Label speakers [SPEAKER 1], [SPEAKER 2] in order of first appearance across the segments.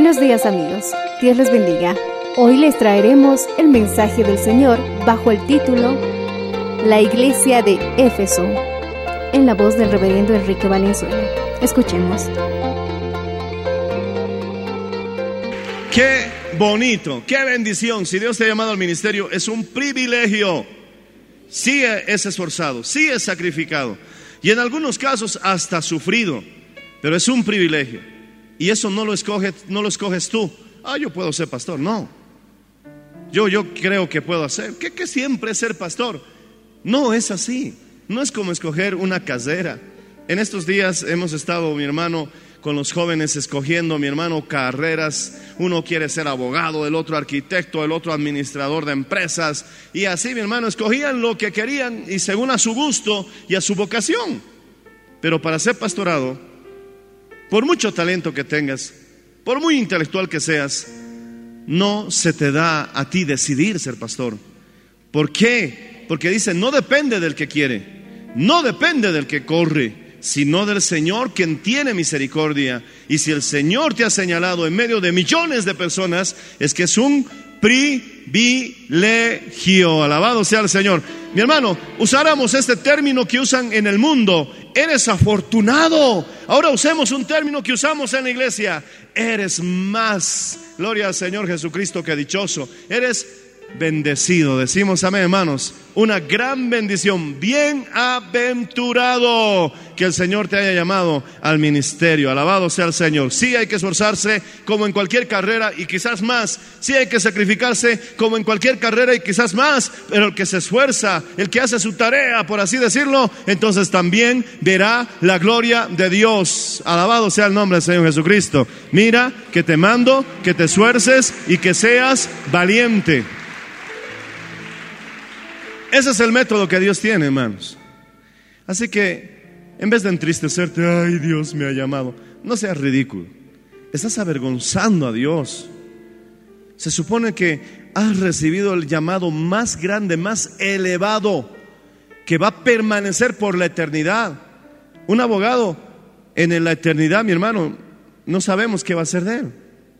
[SPEAKER 1] Buenos días amigos, Dios les bendiga. Hoy les traeremos el mensaje del Señor bajo el título La Iglesia de Éfeso, en la voz del reverendo Enrique Valenzuela. Escuchemos.
[SPEAKER 2] Qué bonito, qué bendición. Si Dios te ha llamado al ministerio, es un privilegio. Sí es esforzado, sí es sacrificado. Y en algunos casos hasta sufrido. Pero es un privilegio. Y eso no lo escoges, no lo escoges tú. Ah, yo puedo ser pastor. No. Yo, yo creo que puedo hacer. ¿Qué, qué siempre es ser pastor? No es así. No es como escoger una casera. En estos días hemos estado, mi hermano, con los jóvenes escogiendo, mi hermano, carreras. Uno quiere ser abogado, el otro arquitecto, el otro administrador de empresas. Y así, mi hermano, escogían lo que querían y según a su gusto y a su vocación. Pero para ser pastorado, por mucho talento que tengas, por muy intelectual que seas, no se te da a ti decidir ser pastor. ¿Por qué? Porque dice, no depende del que quiere, no depende del que corre, sino del Señor quien tiene misericordia. Y si el Señor te ha señalado en medio de millones de personas, es que es un privilegio. Alabado sea el Señor. Mi hermano, usáramos este término que usan en el mundo. Eres afortunado. Ahora usemos un término que usamos en la iglesia. Eres más, gloria al Señor Jesucristo, que dichoso. Eres bendecido. Decimos amén, hermanos. Una gran bendición. Bienaventurado que el Señor te haya llamado al ministerio. Alabado sea el Señor. Sí hay que esforzarse como en cualquier carrera y quizás más. Sí hay que sacrificarse como en cualquier carrera y quizás más. Pero el que se esfuerza, el que hace su tarea, por así decirlo, entonces también verá la gloria de Dios. Alabado sea el nombre del Señor Jesucristo. Mira que te mando, que te esfuerces y que seas valiente. Ese es el método que Dios tiene, hermanos. Así que, en vez de entristecerte, ay, Dios me ha llamado, no seas ridículo. Estás avergonzando a Dios. Se supone que has recibido el llamado más grande, más elevado, que va a permanecer por la eternidad. Un abogado en la eternidad, mi hermano, no sabemos qué va a ser de él.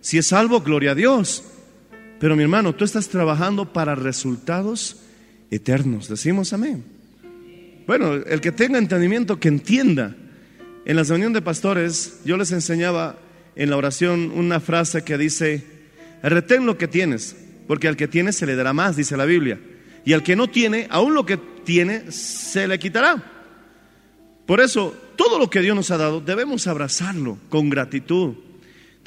[SPEAKER 2] Si es salvo, gloria a Dios. Pero mi hermano, tú estás trabajando para resultados eternos. Decimos amén. Bueno, el que tenga entendimiento, que entienda. En la reunión de pastores, yo les enseñaba en la oración una frase que dice, retén lo que tienes, porque al que tiene se le dará más, dice la Biblia. Y al que no tiene, aún lo que tiene, se le quitará. Por eso, todo lo que Dios nos ha dado, debemos abrazarlo con gratitud.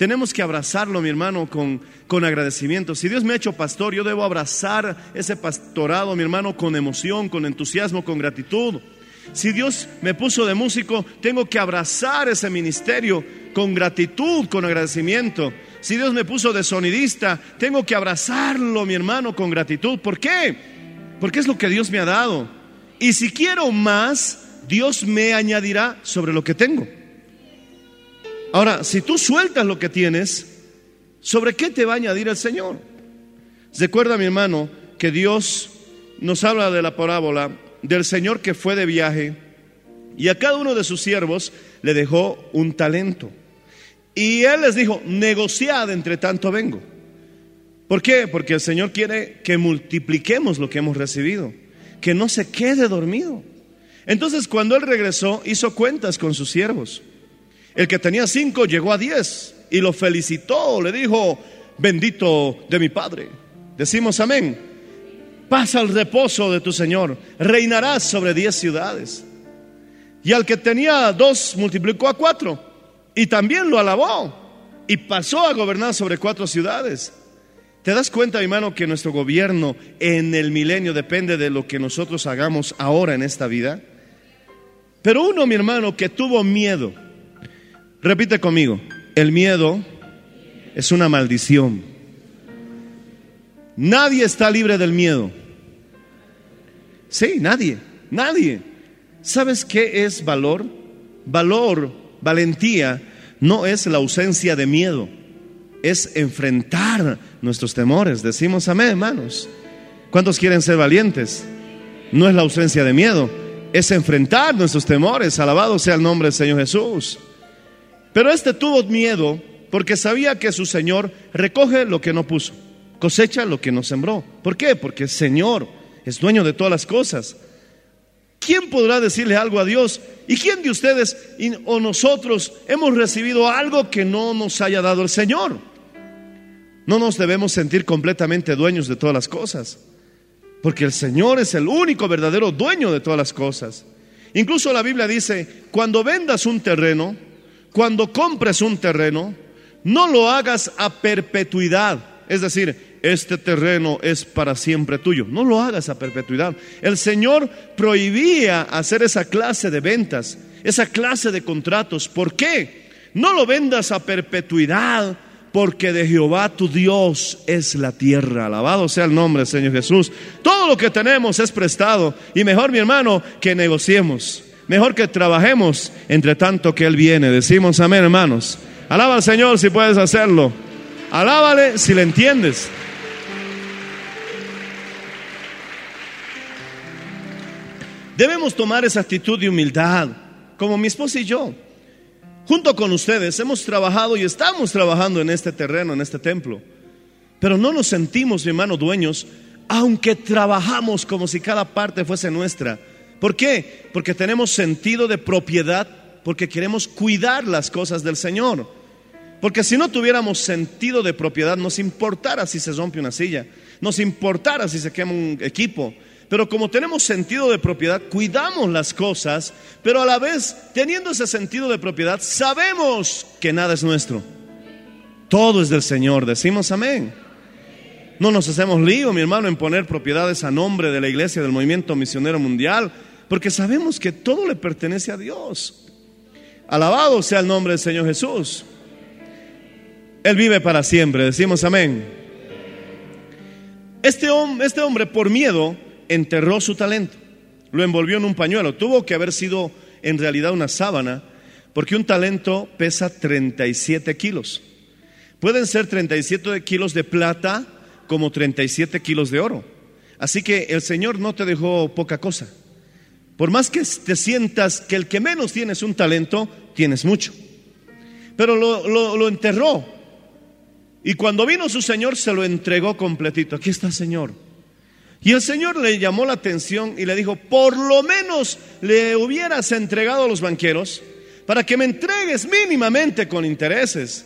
[SPEAKER 2] Tenemos que abrazarlo, mi hermano, con, con agradecimiento. Si Dios me ha hecho pastor, yo debo abrazar ese pastorado, mi hermano, con emoción, con entusiasmo, con gratitud. Si Dios me puso de músico, tengo que abrazar ese ministerio con gratitud, con agradecimiento. Si Dios me puso de sonidista, tengo que abrazarlo, mi hermano, con gratitud. ¿Por qué? Porque es lo que Dios me ha dado. Y si quiero más, Dios me añadirá sobre lo que tengo. Ahora, si tú sueltas lo que tienes, ¿sobre qué te va a añadir el Señor? Recuerda, mi hermano, que Dios nos habla de la parábola del Señor que fue de viaje y a cada uno de sus siervos le dejó un talento. Y él les dijo, negociad entre tanto vengo. ¿Por qué? Porque el Señor quiere que multipliquemos lo que hemos recibido, que no se quede dormido. Entonces cuando él regresó, hizo cuentas con sus siervos. El que tenía cinco llegó a diez y lo felicitó, le dijo, bendito de mi Padre. Decimos amén. Pasa el reposo de tu Señor, reinarás sobre diez ciudades. Y al que tenía dos multiplicó a cuatro y también lo alabó y pasó a gobernar sobre cuatro ciudades. ¿Te das cuenta, mi hermano, que nuestro gobierno en el milenio depende de lo que nosotros hagamos ahora en esta vida? Pero uno, mi hermano, que tuvo miedo, repite conmigo, el miedo es una maldición. Nadie está libre del miedo. Sí, nadie, nadie. ¿Sabes qué es valor? Valor, valentía, no es la ausencia de miedo, es enfrentar nuestros temores. Decimos amén, hermanos. ¿Cuántos quieren ser valientes? No es la ausencia de miedo, es enfrentar nuestros temores. Alabado sea el nombre del Señor Jesús. Pero este tuvo miedo porque sabía que su Señor recoge lo que no puso, cosecha lo que no sembró. ¿Por qué? Porque el Señor es dueño de todas las cosas. ¿Quién podrá decirle algo a Dios? ¿Y quién de ustedes o nosotros hemos recibido algo que no nos haya dado el Señor? No nos debemos sentir completamente dueños de todas las cosas, porque el Señor es el único verdadero dueño de todas las cosas. Incluso la Biblia dice, cuando vendas un terreno, cuando compres un terreno, no lo hagas a perpetuidad. Es decir, este terreno es para siempre tuyo. No lo hagas a perpetuidad. El Señor prohibía hacer esa clase de ventas, esa clase de contratos. ¿Por qué? No lo vendas a perpetuidad, porque de Jehová tu Dios es la tierra. Alabado sea el nombre del Señor Jesús. Todo lo que tenemos es prestado. Y mejor, mi hermano, que negociemos. Mejor que trabajemos entre tanto que Él viene. Decimos amén, hermanos. Alaba al Señor si puedes hacerlo. Alábale si le entiendes. Debemos tomar esa actitud de humildad, como mi esposa y yo. Junto con ustedes hemos trabajado y estamos trabajando en este terreno, en este templo. Pero no nos sentimos, mi dueños, aunque trabajamos como si cada parte fuese nuestra. ¿Por qué? Porque tenemos sentido de propiedad, porque queremos cuidar las cosas del Señor. Porque si no tuviéramos sentido de propiedad, nos importara si se rompe una silla, nos importara si se quema un equipo, pero como tenemos sentido de propiedad, cuidamos las cosas, pero a la vez, teniendo ese sentido de propiedad, sabemos que nada es nuestro. Todo es del Señor, decimos amén. No nos hacemos lío, mi hermano, en poner propiedades a nombre de la iglesia del movimiento misionero mundial, porque sabemos que todo le pertenece a Dios. Alabado sea el nombre del Señor Jesús. Él vive para siempre, decimos amén. Este, este hombre, por miedo, enterró su talento, lo envolvió en un pañuelo. Tuvo que haber sido en realidad una sábana, porque un talento pesa 37 kilos. Pueden ser 37 kilos de plata como 37 kilos de oro. Así que el Señor no te dejó poca cosa. Por más que te sientas que el que menos tienes un talento, tienes mucho. Pero lo, lo enterró. Y cuando vino su Señor, se lo entregó completito. Aquí está, Señor y el Señor le llamó la atención y le dijo, por lo menos le hubieras entregado a los banqueros para que me entregues mínimamente con intereses.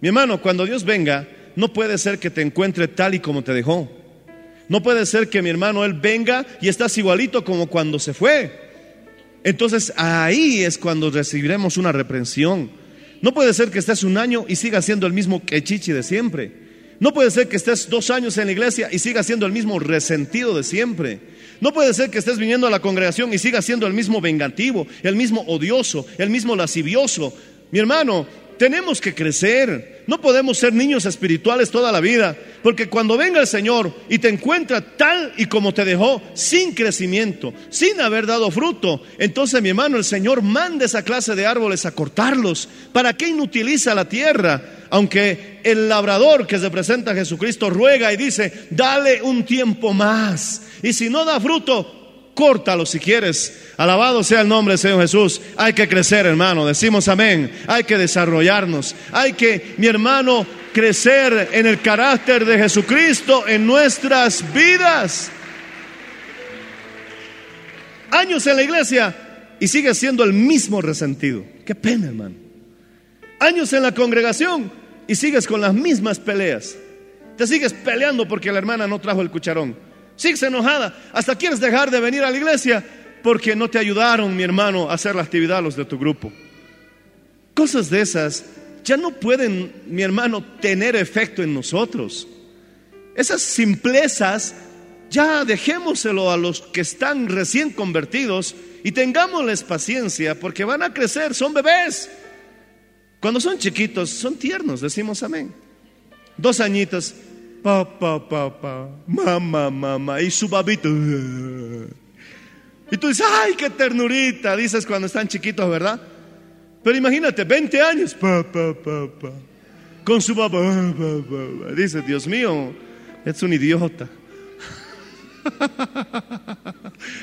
[SPEAKER 2] Mi hermano, cuando Dios venga, no puede ser que te encuentre tal y como te dejó. No puede ser que mi hermano, él venga y estás igualito como cuando se fue. Entonces ahí es cuando recibiremos una reprensión. No puede ser que estés un año y sigas siendo el mismo quechichi de siempre. No puede ser que estés dos años en la iglesia y sigas siendo el mismo resentido de siempre. No puede ser que estés viniendo a la congregación y sigas siendo el mismo vengativo, el mismo odioso, el mismo lascivioso. Mi hermano, tenemos que crecer. No podemos ser niños espirituales toda la vida, porque cuando venga el Señor y te encuentra tal y como te dejó, sin crecimiento, sin haber dado fruto, entonces mi hermano, el Señor manda esa clase de árboles a cortarlos. ¿Para qué inutiliza la tierra? Aunque el labrador que representa a Jesucristo ruega y dice, dale un tiempo más. Y si no da fruto, córtalo si quieres. Alabado sea el nombre del Señor Jesús. Hay que crecer, hermano. Decimos amén. Hay que desarrollarnos. Hay que, mi hermano, crecer en el carácter de Jesucristo en nuestras vidas. Años en la iglesia y sigue siendo el mismo resentido. Qué pena, hermano. Años en la congregación y sigues con las mismas peleas. Te sigues peleando porque la hermana no trajo el cucharón. Sigues enojada. Hasta quieres dejar de venir a la iglesia porque no te ayudaron, mi hermano, a hacer la actividad los de tu grupo. Cosas de esas ya no pueden, mi hermano, tener efecto en nosotros. Esas simplezas ya dejémoselo a los que están recién convertidos y tengámosles paciencia porque van a crecer, son bebés. Cuando son chiquitos, son tiernos, decimos amén. Dos añitos, papá, papá, mamá, mamá, y su babito. Y tú dices, ay, qué ternurita, dices cuando están chiquitos, ¿verdad? Pero imagínate, 20 años, papá, papá, con su papá, papá, dice, Dios mío, es un idiota.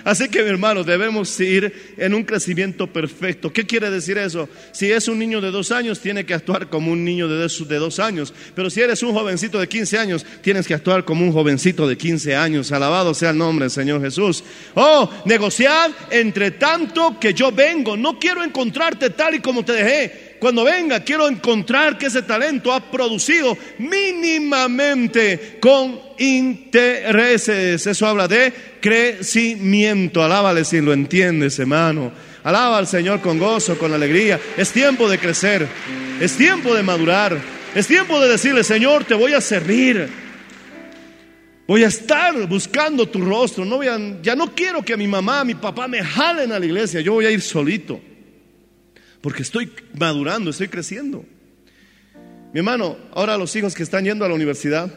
[SPEAKER 2] Así que, mi hermano, debemos ir en un crecimiento perfecto. ¿Qué quiere decir eso? Si es un niño de dos años, tiene que actuar como un niño de dos, de dos años. Pero si eres un jovencito de 15 años, tienes que actuar como un jovencito de 15 años. Alabado sea el nombre del Señor Jesús. Oh, negociad entre tanto que yo vengo. No quiero encontrarte tal y como te dejé cuando venga, quiero encontrar que ese talento ha producido mínimamente con intereses. Eso habla de crecimiento. Alábale si lo entiendes, hermano. Alaba al Señor con gozo, con alegría. Es tiempo de crecer. Es tiempo de madurar. Es tiempo de decirle, Señor, te voy a servir. Voy a estar buscando tu rostro. No voy a, ya no quiero que mi mamá, mi papá me jalen a la iglesia. Yo voy a ir solito porque estoy madurando, estoy creciendo. Mi hermano, ahora los hijos que están yendo a la universidad,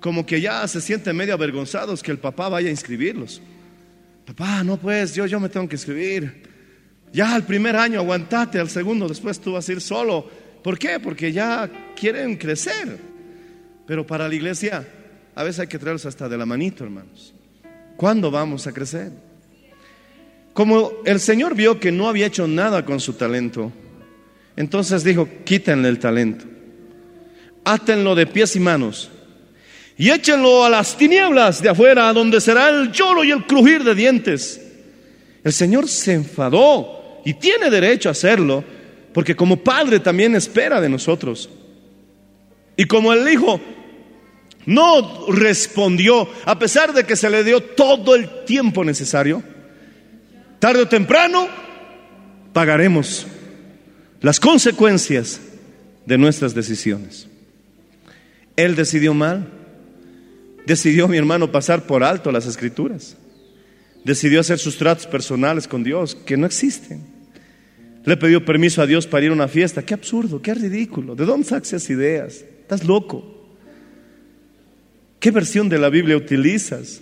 [SPEAKER 2] como que ya se sienten medio avergonzados que el papá vaya a inscribirlos. Papá, no pues, yo, yo me tengo que inscribir. Ya al primer año aguantate, al segundo después tú vas a ir solo. ¿Por qué? Porque ya quieren crecer. Pero para la iglesia a veces hay que traerlos hasta de la manito, hermanos. ¿Cuándo vamos a crecer? Como el Señor vio que no había hecho nada con su talento, entonces dijo, quítenle el talento, átenlo de pies y manos y échenlo a las tinieblas de afuera, donde será el lloro y el crujir de dientes. El Señor se enfadó y tiene derecho a hacerlo, porque como Padre también espera de nosotros. Y como el Hijo no respondió, a pesar de que se le dio todo el tiempo necesario, tarde o temprano pagaremos las consecuencias de nuestras decisiones. Él decidió mal, decidió mi hermano pasar por alto las escrituras, decidió hacer sus tratos personales con Dios que no existen. Le pidió permiso a Dios para ir a una fiesta. Qué absurdo, qué ridículo. ¿De dónde sacas esas ideas? Estás loco. ¿Qué versión de la Biblia utilizas?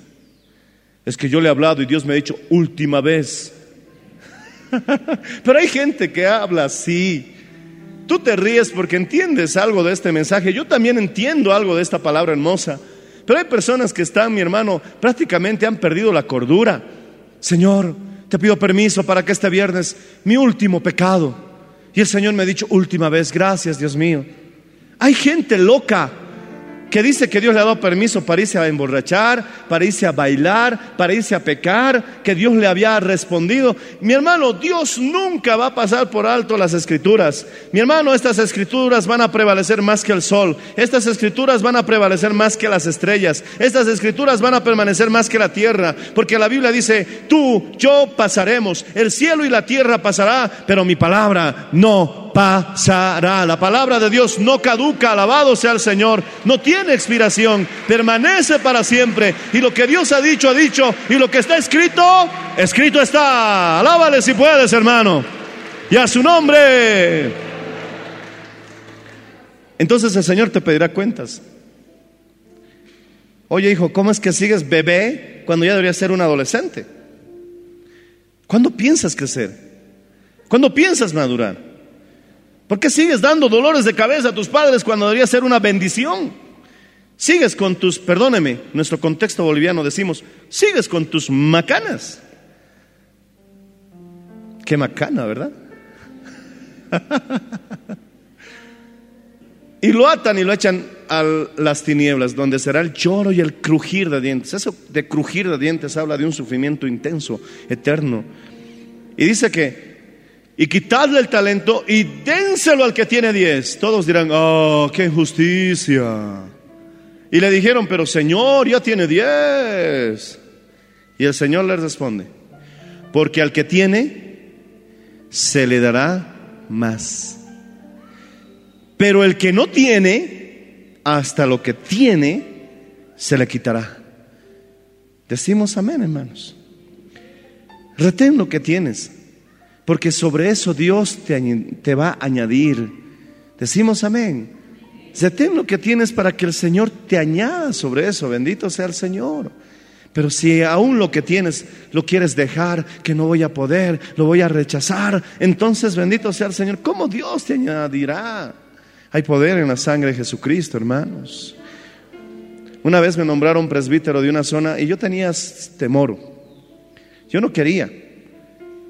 [SPEAKER 2] Es que yo le he hablado y Dios me ha dicho última vez. Pero hay gente que habla así. Tú te ríes porque entiendes algo de este mensaje. Yo también entiendo algo de esta palabra hermosa. Pero hay personas que están, mi hermano, prácticamente han perdido la cordura. Señor, te pido permiso para que este viernes, mi último pecado. Y el Señor me ha dicho, última vez, gracias Dios mío. Hay gente loca que dice que Dios le ha dado permiso para irse a emborrachar, para irse a bailar, para irse a pecar, que Dios le había respondido. Mi hermano, Dios nunca va a pasar por alto las escrituras. Mi hermano, estas escrituras van a prevalecer más que el sol. Estas escrituras van a prevalecer más que las estrellas. Estas escrituras van a permanecer más que la tierra. Porque la Biblia dice, tú, yo pasaremos. El cielo y la tierra pasará, pero mi palabra no pasará. La palabra de Dios no caduca, alabado sea el Señor, no tiene expiración, permanece para siempre. Y lo que Dios ha dicho, ha dicho, y lo que está escrito, escrito está. Alábale si puedes, hermano. Y a su nombre. Entonces el Señor te pedirá cuentas. Oye, hijo, ¿cómo es que sigues bebé cuando ya debería ser un adolescente? ¿Cuándo piensas crecer? ¿Cuándo piensas madurar? ¿Por qué sigues dando dolores de cabeza a tus padres cuando debería ser una bendición? Sigues con tus, perdóneme, nuestro contexto boliviano decimos, sigues con tus macanas. Qué macana, ¿verdad? y lo atan y lo echan a las tinieblas, donde será el lloro y el crujir de dientes. Eso de crujir de dientes habla de un sufrimiento intenso, eterno. Y dice que, y quitadle el talento y dénselo al que tiene diez. Todos dirán, oh, qué injusticia. Y le dijeron, pero Señor, ya tiene diez. Y el Señor les responde, porque al que tiene, se le dará más. Pero el que no tiene, hasta lo que tiene, se le quitará. Decimos amén, hermanos. Retén lo que tienes, porque sobre eso Dios te, te va a añadir. Decimos amén. Retén lo que tienes para que el Señor te añada sobre eso. Bendito sea el Señor. Pero si aún lo que tienes lo quieres dejar, que no voy a poder, lo voy a rechazar, entonces bendito sea el Señor. ¿Cómo Dios te añadirá? Hay poder en la sangre de Jesucristo, hermanos. Una vez me nombraron presbítero de una zona y yo tenía temor. Yo no quería.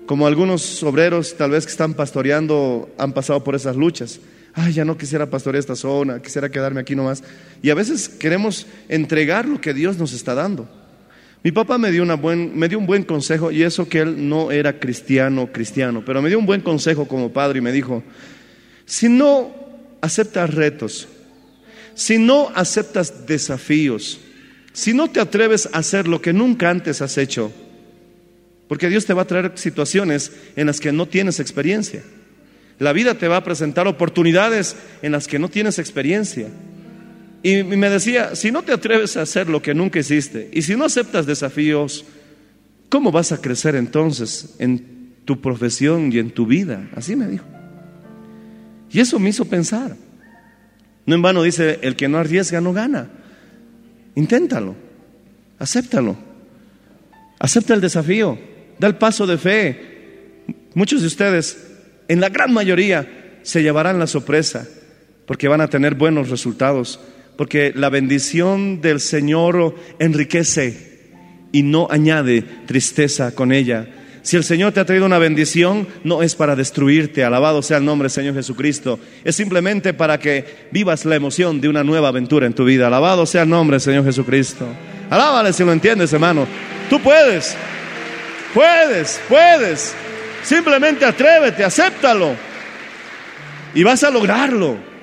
[SPEAKER 2] Como algunos obreros tal vez que están pastoreando han pasado por esas luchas. Ay, ya no quisiera pastorear esta zona, quisiera quedarme aquí nomás. Y a veces queremos entregar lo que Dios nos está dando. Mi papá me dio, una buen, me dio un buen consejo y eso que él no era cristiano, cristiano, pero me dio un buen consejo como padre y me dijo, si no aceptas retos, si no aceptas desafíos, si no te atreves a hacer lo que nunca antes has hecho, porque Dios te va a traer situaciones en las que no tienes experiencia. La vida te va a presentar oportunidades en las que no tienes experiencia. Y me decía, si no te atreves a hacer lo que nunca hiciste y si no aceptas desafíos, ¿cómo vas a crecer entonces en tu profesión y en tu vida? Así me dijo. Y eso me hizo pensar. No en vano dice, el que no arriesga no gana. Inténtalo, acéptalo, acepta el desafío, da el paso de fe. Muchos de ustedes, en la gran mayoría, se llevarán la sorpresa porque van a tener buenos resultados, porque la bendición del Señor enriquece y no añade tristeza con ella. Si el Señor te ha traído una bendición, no es para destruirte, alabado sea el nombre del Señor Jesucristo. Es simplemente para que vivas la emoción de una nueva aventura en tu vida. Alabado sea el nombre del Señor Jesucristo. Alábale si lo entiendes, hermano. Tú puedes, puedes, puedes. Simplemente atrévete, acéptalo. Y vas a lograrlo.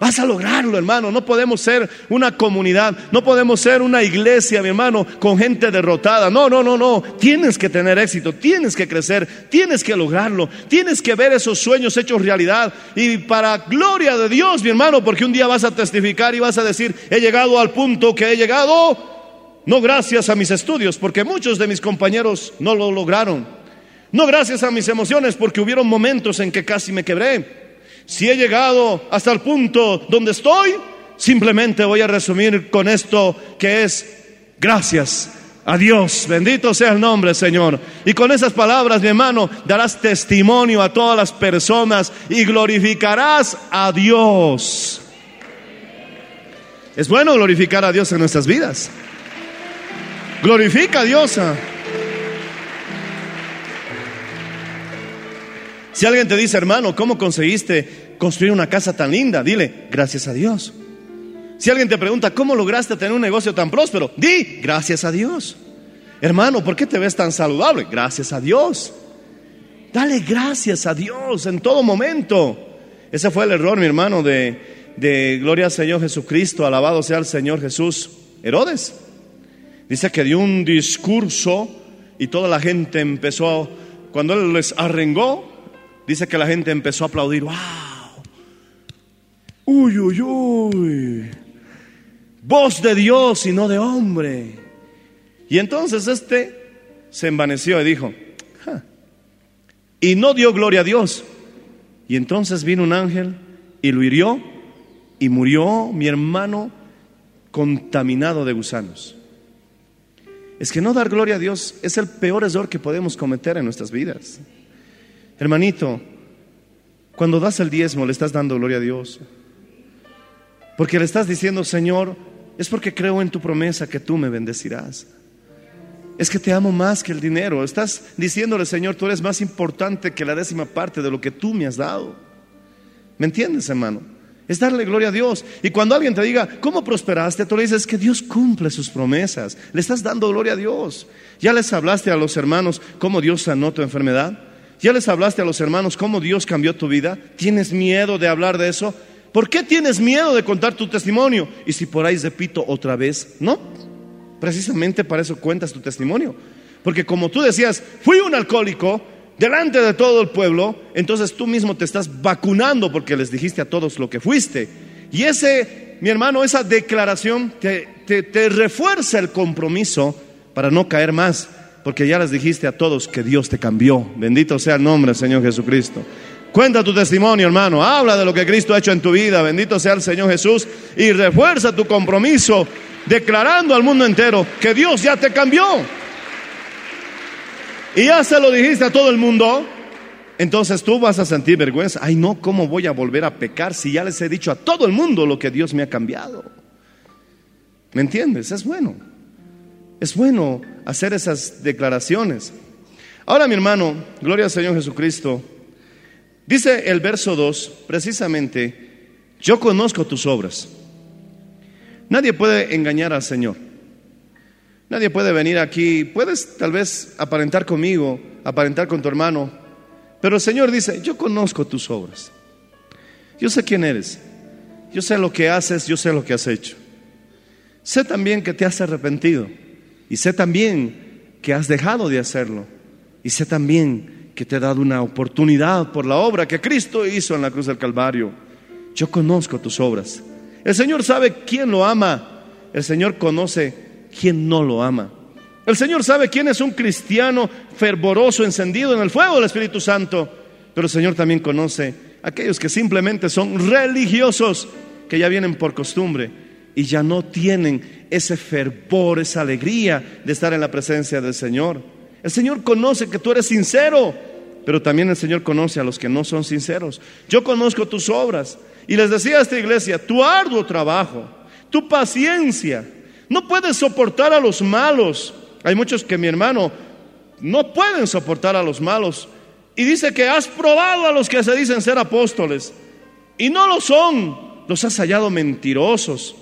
[SPEAKER 2] Vas a lograrlo, hermano. No podemos ser una comunidad, no podemos ser una iglesia, mi hermano, con gente derrotada. No, no, no, no. Tienes que tener éxito, tienes que crecer, tienes que lograrlo, tienes que ver esos sueños hechos realidad. Y para gloria de Dios, mi hermano, porque un día vas a testificar y vas a decir, he llegado al punto que he llegado, no gracias a mis estudios, porque muchos de mis compañeros no lo lograron. No gracias a mis emociones, porque hubieron momentos en que casi me quebré. Si he llegado hasta el punto donde estoy, simplemente voy a resumir con esto que es gracias a Dios. Bendito sea el nombre, Señor. Y con esas palabras, mi hermano, darás testimonio a todas las personas y glorificarás a Dios. Es bueno glorificar a Dios en nuestras vidas. Glorifica a Dios. Si alguien te dice, hermano, ¿cómo conseguiste construir una casa tan linda? Dile, gracias a Dios. Si alguien te pregunta, ¿cómo lograste tener un negocio tan próspero? Di, gracias a Dios. Hermano, ¿por qué te ves tan saludable? Gracias a Dios. Dale gracias a Dios en todo momento. Ese fue el error, mi hermano, de, de Gloria al Señor Jesucristo, alabado sea el Señor Jesús. Herodes. Dice que dio un discurso y toda la gente empezó, cuando él les arrengó, Dice que la gente empezó a aplaudir. ¡Wow! ¡Uy, uy, uy! Voz de Dios y no de hombre. Y entonces este se envaneció y dijo, y no dio gloria a Dios. Y entonces vino un ángel y lo hirió y murió mi hermano contaminado de gusanos. Es que no dar gloria a Dios es el peor error que podemos cometer en nuestras vidas. Hermanito, cuando das el diezmo le estás dando gloria a Dios. Porque le estás diciendo, Señor, es porque creo en tu promesa que tú me bendecirás. Es que te amo más que el dinero. Estás diciéndole, Señor, tú eres más importante que la décima parte de lo que tú me has dado. ¿Me entiendes, hermano? Es darle gloria a Dios. Y cuando alguien te diga, ¿cómo prosperaste? Tú le dices que Dios cumple sus promesas. Le estás dando gloria a Dios. ¿Ya les hablaste a los hermanos cómo Dios sanó tu enfermedad? ¿Ya les hablaste a los hermanos cómo Dios cambió tu vida? ¿Tienes miedo de hablar de eso? ¿Por qué tienes miedo de contar tu testimonio? Y si por ahí repito otra vez, no. Precisamente para eso cuentas tu testimonio. Porque como tú decías, fui un alcohólico delante de todo el pueblo, entonces tú mismo te estás vacunando porque les dijiste a todos lo que fuiste. Y ese, mi hermano, esa declaración te, te refuerza el compromiso para no caer más, porque ya les dijiste a todos que Dios te cambió. Bendito sea el nombre del Señor Jesucristo. Cuenta tu testimonio, hermano. Habla de lo que Cristo ha hecho en tu vida. Bendito sea el Señor Jesús. Y refuerza tu compromiso declarando al mundo entero que Dios ya te cambió. Y ya se lo dijiste a todo el mundo. Entonces tú vas a sentir vergüenza. Ay, no, ¿cómo voy a volver a pecar si ya les he dicho a todo el mundo lo que Dios me ha cambiado? ¿Me entiendes? Es bueno. Es bueno hacer esas declaraciones. Ahora, mi hermano, gloria al Señor Jesucristo. Dice el verso 2, precisamente, yo conozco tus obras. Nadie puede engañar al Señor. Nadie puede venir aquí, puedes tal vez aparentar conmigo, aparentar con tu hermano, pero el Señor dice, yo conozco tus obras. Yo sé quién eres. Yo sé lo que haces, yo sé lo que has hecho. Sé también que te has arrepentido y sé también que has dejado de hacerlo y sé también que te he dado una oportunidad por la obra que Cristo hizo en la cruz del Calvario. Yo conozco tus obras. El Señor sabe quién lo ama. El Señor conoce quién no lo ama. El Señor sabe quién es un cristiano fervoroso, encendido en el fuego del Espíritu Santo. Pero el Señor también conoce aquellos que simplemente son religiosos, que ya vienen por costumbre y ya no tienen ese fervor, esa alegría de estar en la presencia del Señor. El Señor conoce que tú eres sincero, pero también el Señor conoce a los que no son sinceros. Yo conozco tus obras. Y les decía a esta iglesia, tu arduo trabajo, tu paciencia, no puedes soportar a los malos. Hay muchos que mi hermano no pueden soportar a los malos. Y dice que has probado a los que se dicen ser apóstoles. Y no lo son. Los has hallado mentirosos.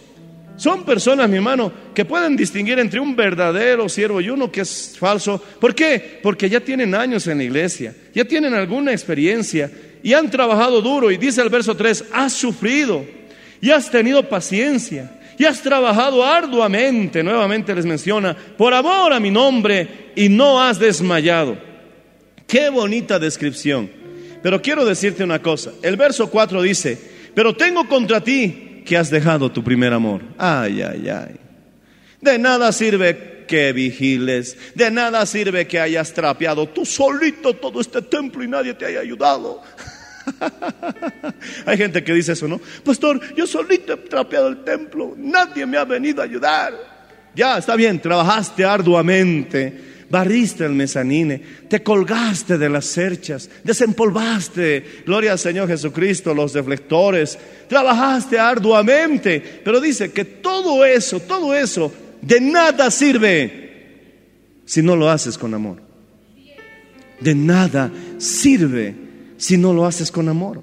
[SPEAKER 2] Son personas, mi hermano, que pueden distinguir entre un verdadero siervo y uno que es falso. ¿Por qué? Porque ya tienen años en la iglesia, ya tienen alguna experiencia y han trabajado duro. Y dice el verso 3, has sufrido y has tenido paciencia y has trabajado arduamente, nuevamente les menciona, por amor a mi nombre y no has desmayado. Qué bonita descripción. Pero quiero decirte una cosa. El verso 4 dice, pero tengo contra ti que has dejado tu primer amor. Ay, ay, ay. De nada sirve que vigiles, de nada sirve que hayas trapeado tú solito todo este templo y nadie te haya ayudado. Hay gente que dice eso, ¿no? Pastor, yo solito he trapeado el templo, nadie me ha venido a ayudar. Ya, está bien, trabajaste arduamente, barriste el mezanine, te colgaste de las cerchas, desempolvaste, gloria al Señor Jesucristo, los deflectores, trabajaste arduamente, pero dice que todo eso, todo eso, de nada sirve si no lo haces con amor. De nada sirve si no lo haces con amor.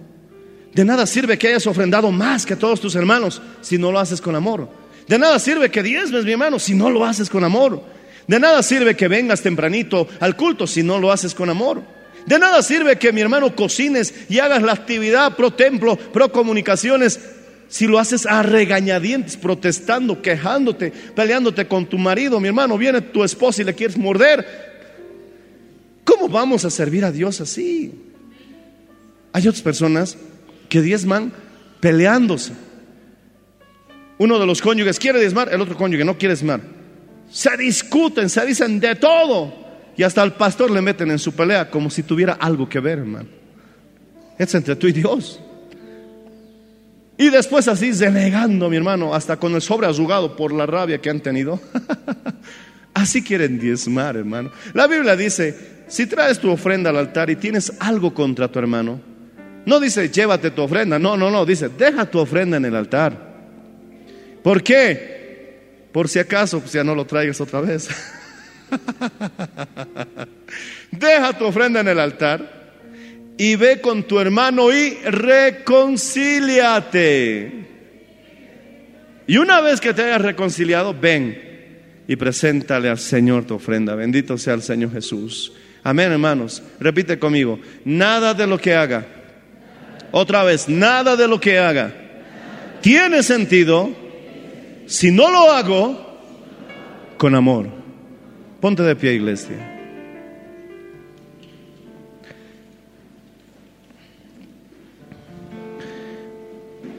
[SPEAKER 2] De nada sirve que hayas ofrendado más que todos tus hermanos si no lo haces con amor. De nada sirve que diezmes, mi hermano, si no lo haces con amor. De nada sirve que vengas tempranito al culto si no lo haces con amor. De nada sirve que mi hermano cocines y hagas la actividad pro templo, pro comunicaciones, si lo haces a regañadientes, protestando, quejándote, peleándote con tu marido, mi hermano, viene tu esposa y le quieres morder. ¿Cómo vamos a servir a Dios así? Hay otras personas que diezman peleándose. Uno de los cónyuges quiere diezmar, el otro cónyuge no quiere diezmar. Se discuten, se dicen de todo. Y hasta al pastor le meten en su pelea como si tuviera algo que ver, hermano. Es entre tú y Dios. Y después así denegando, mi hermano, hasta con el sobre azugado por la rabia que han tenido. así quieren diezmar, hermano. La Biblia dice, si traes tu ofrenda al altar y tienes algo contra tu hermano, no dice, llévate tu ofrenda. No, no, no. Dice, deja tu ofrenda en el altar. ¿Por qué? Por si acaso, pues ya no lo traigas otra vez. Deja tu ofrenda en el altar y ve con tu hermano y reconcíliate. Y una vez que te hayas reconciliado, ven y preséntale al Señor tu ofrenda. Bendito sea el Señor Jesús. Amén, hermanos. Repite conmigo. Nada de lo que haga. Otra vez, nada de lo que haga. Tiene sentido si no lo hago con amor. Ponte de pie, iglesia.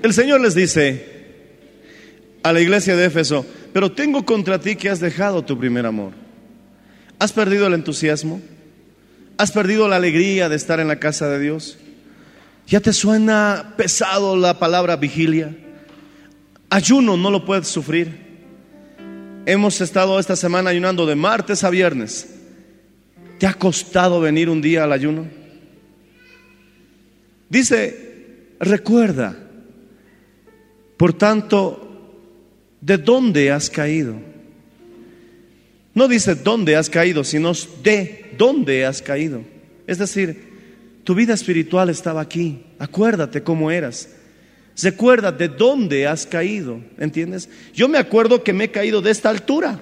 [SPEAKER 2] El Señor les dice a la iglesia de Éfeso, pero tengo contra ti que has dejado tu primer amor. ¿Has perdido el entusiasmo? ¿Has perdido la alegría de estar en la casa de Dios? ¿Ya te suena pesado la palabra vigilia? Ayuno no lo puedes sufrir. Hemos estado esta semana ayunando de martes a viernes. ¿Te ha costado venir un día al ayuno? Dice, recuerda, por tanto, ¿de dónde has caído? No dice dónde has caído, sino de dónde has caído. Es decir, tu vida espiritual estaba aquí. Acuérdate cómo eras. Recuerda de dónde has caído, ¿entiendes? Yo me acuerdo que me he caído de esta altura.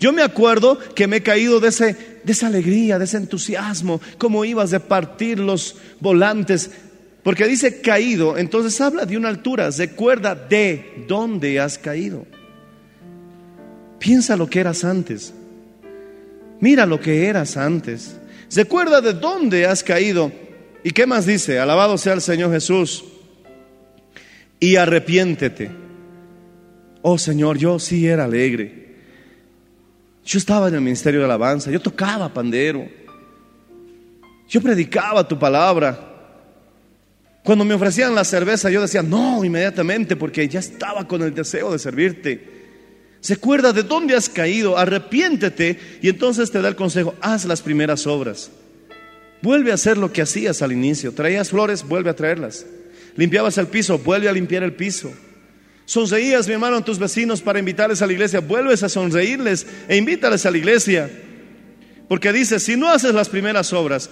[SPEAKER 2] Yo me acuerdo que me he caído de, ese, de esa alegría, de ese entusiasmo, cómo ibas de partir los volantes porque dice caído, entonces habla de una altura. Recuerda de dónde has caído. Piensa lo que eras antes. Mira lo que eras antes. Recuerda de dónde has caído. ¿Y qué más dice? Alabado sea el Señor Jesús. Y arrepiéntete. Oh Señor, yo sí era alegre. Yo estaba en el ministerio de alabanza. Yo tocaba pandero. Yo predicaba tu palabra. Cuando me ofrecían la cerveza, yo decía, no, inmediatamente, porque ya estaba con el deseo de servirte. Se acuerda de dónde has caído, arrepiéntete y entonces te da el consejo, haz las primeras obras. Vuelve a hacer lo que hacías al inicio. Traías flores, vuelve a traerlas. Limpiabas el piso, vuelve a limpiar el piso. Sonreías, mi hermano, a tus vecinos para invitarles a la iglesia, vuelves a sonreírles e invítales a la iglesia. Porque dice, si no haces las primeras obras,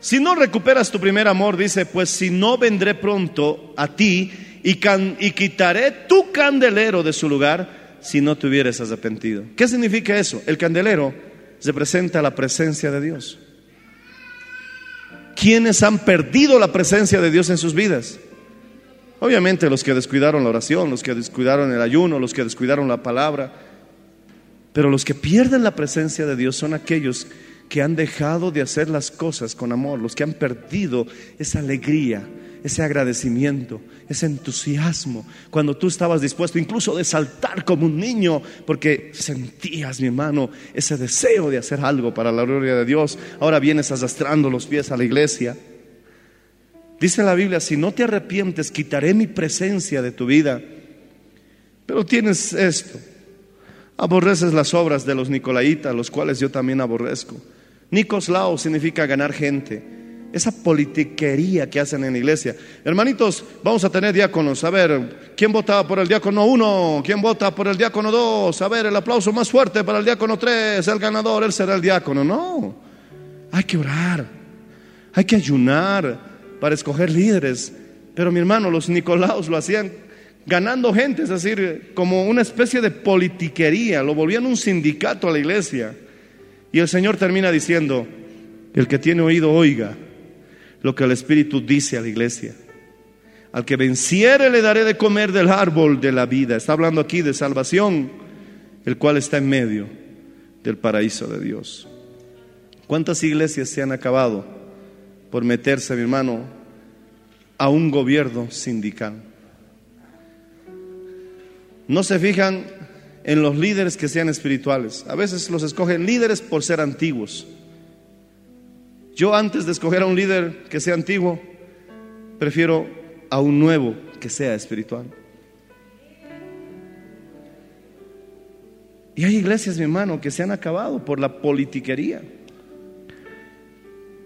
[SPEAKER 2] si no recuperas tu primer amor, dice, pues si no vendré pronto a ti y, y quitaré tu candelero de su lugar si no te hubieras arrepentido. ¿Qué significa eso? El candelero representa la presencia de Dios. ¿Quiénes han perdido la presencia de Dios en sus vidas? Obviamente los que descuidaron la oración, los que descuidaron el ayuno, los que descuidaron la palabra. Pero los que pierden la presencia de Dios son aquellos que han dejado de hacer las cosas con amor, los que han perdido esa alegría, ese agradecimiento, ese entusiasmo, cuando tú estabas dispuesto incluso de saltar como un niño, porque sentías, mi hermano, ese deseo de hacer algo para la gloria de Dios, ahora vienes arrastrando los pies a la iglesia. Dice la Biblia, si no te arrepientes, quitaré mi presencia de tu vida. Pero tienes esto, aborreces las obras de los nicolaitas, los cuales yo también aborrezco. Nicoslao significa ganar gente. Esa politiquería que hacen en la iglesia. Hermanitos, vamos a tener diáconos. A ver, ¿quién vota por el diácono 1? ¿Quién vota por el diácono 2? A ver, el aplauso más fuerte para el diácono 3. El ganador, él será el diácono. No, hay que orar. Hay que ayunar para escoger líderes. Pero mi hermano, los Nicolaos lo hacían ganando gente, es decir, como una especie de politiquería. Lo volvían un sindicato a la iglesia. Y el Señor termina diciendo, el que tiene oído oiga lo que el Espíritu dice a la iglesia. Al que venciere le daré de comer del árbol de la vida. Está hablando aquí de salvación, el cual está en medio del paraíso de Dios. ¿Cuántas iglesias se han acabado por meterse, mi hermano, a un gobierno sindical? No se fijan en los líderes que sean espirituales. A veces los escogen líderes por ser antiguos. Yo antes de escoger a un líder que sea antiguo, prefiero a un nuevo que sea espiritual. Y hay iglesias, mi hermano, que se han acabado por la politiquería.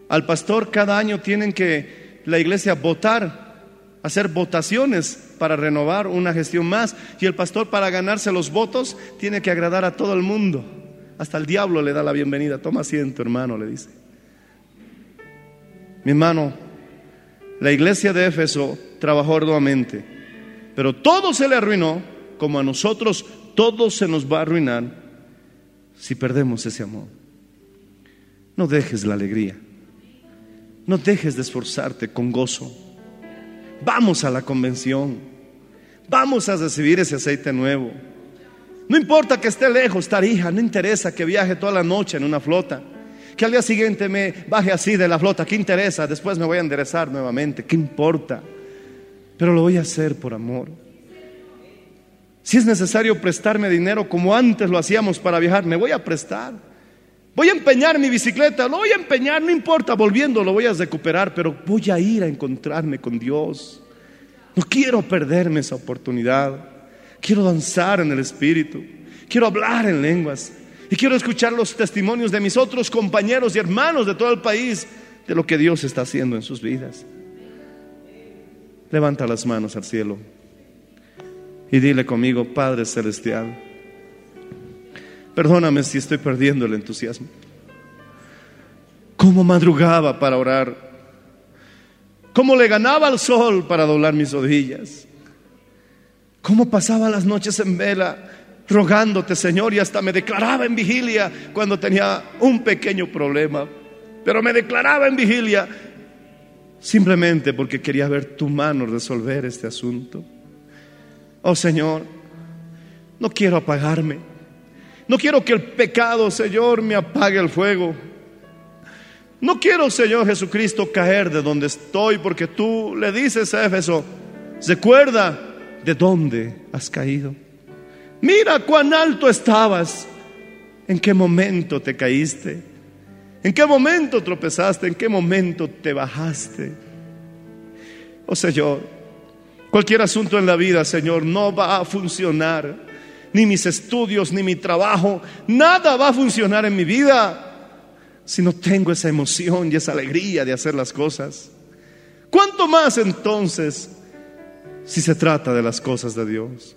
[SPEAKER 2] Al pastor cada año tienen que la iglesia votar, hacer votaciones para renovar, una gestión más. Y el pastor para ganarse los votos tiene que agradar a todo el mundo. Hasta el diablo le da la bienvenida. Toma asiento, hermano, le dice. Mi hermano, la iglesia de Éfeso trabajó arduamente, pero todo se le arruinó, como a nosotros todo se nos va a arruinar si perdemos ese amor. No dejes la alegría, no dejes de esforzarte con gozo. Vamos a la convención, vamos a recibir ese aceite nuevo. No importa que esté lejos, Tarija, no interesa que viaje toda la noche en una flota. Que al día siguiente me baje así de la flota, ¿qué interesa? Después me voy a enderezar nuevamente, ¿qué importa? Pero lo voy a hacer por amor. Si es necesario prestarme dinero como antes lo hacíamos para viajar, me voy a prestar. Voy a empeñar mi bicicleta, lo voy a empeñar, no importa, volviendo lo voy a recuperar, pero voy a ir a encontrarme con Dios. No quiero perderme esa oportunidad. Quiero danzar en el Espíritu. Quiero hablar en lenguas. Y quiero escuchar los testimonios de mis otros compañeros y hermanos de todo el país de lo que Dios está haciendo en sus vidas. Levanta las manos al cielo y dile conmigo, Padre Celestial, perdóname si estoy perdiendo el entusiasmo. ¿Cómo madrugaba para orar? ¿Cómo le ganaba al sol para doblar mis rodillas? ¿Cómo pasaba las noches en vela rogándote, Señor, y hasta me declaraba en vigilia cuando tenía un pequeño problema? Pero me declaraba en vigilia simplemente porque quería ver tu mano resolver este asunto. Oh Señor, no quiero apagarme. No quiero que el pecado, Señor, me apague el fuego. No quiero, Señor Jesucristo, caer de donde estoy, porque tú le dices a Éfeso, recuerda de dónde has caído. Mira cuán alto estabas, en qué momento te caíste, en qué momento tropezaste, en qué momento te bajaste. Oh Señor, cualquier asunto en la vida, Señor, no va a funcionar. Ni mis estudios, ni mi trabajo, nada va a funcionar en mi vida si no tengo esa emoción y esa alegría de hacer las cosas. ¿Cuánto más entonces si se trata de las cosas de Dios?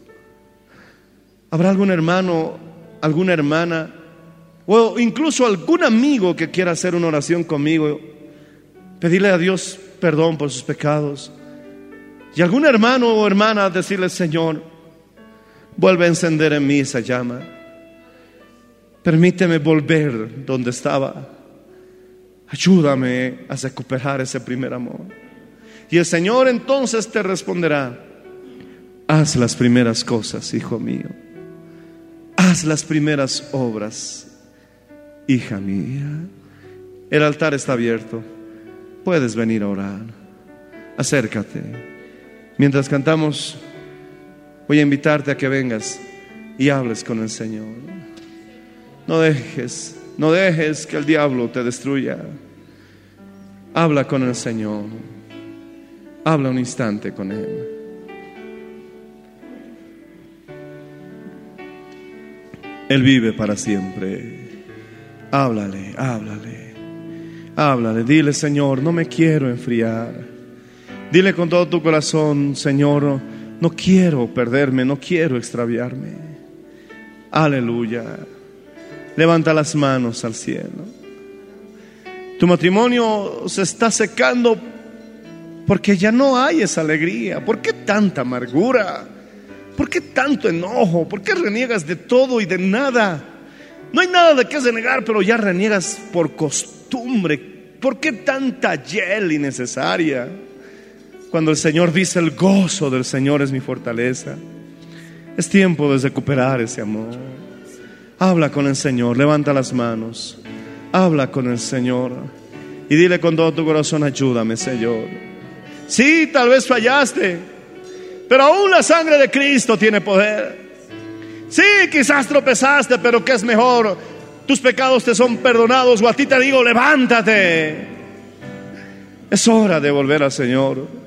[SPEAKER 2] ¿Habrá algún hermano, alguna hermana o incluso algún amigo que quiera hacer una oración conmigo? Pedirle a Dios perdón por sus pecados. Y algún hermano o hermana decirle, Señor, vuelve a encender en mí esa llama. Permíteme volver donde estaba. Ayúdame a recuperar ese primer amor. Y el Señor entonces te responderá, haz las primeras cosas, hijo mío. Haz las primeras obras, hija mía. El altar está abierto. Puedes venir a orar. Acércate. Mientras cantamos, voy a invitarte a que vengas y hables con el Señor. No dejes, no dejes que el diablo te destruya. Habla con el Señor. Habla un instante con Él. Él vive para siempre. Háblale, háblale. Háblale, dile, Señor, no me quiero enfriar. Dile con todo tu corazón, Señor, no quiero perderme, no quiero extraviarme. Aleluya. Levanta las manos al cielo. Tu matrimonio se está secando porque ya no hay esa alegría. ¿Por qué tanta amargura? ¿Por qué tanto enojo? ¿Por qué reniegas de todo y de nada? No hay nada de qué renegar, pero ya reniegas por costumbre. ¿Por qué tanta hiel innecesaria? Cuando el Señor dice el gozo del Señor es mi fortaleza. Es tiempo de recuperar ese amor. Habla con el Señor, levanta las manos. Habla con el Señor. Y dile con todo tu corazón, ayúdame, Señor. Sí, tal vez fallaste. Pero aún la sangre de Cristo tiene poder. Sí, quizás tropezaste, pero ¿qué es mejor? Tus pecados te son perdonados o a ti te digo, levántate. Es hora de volver al Señor.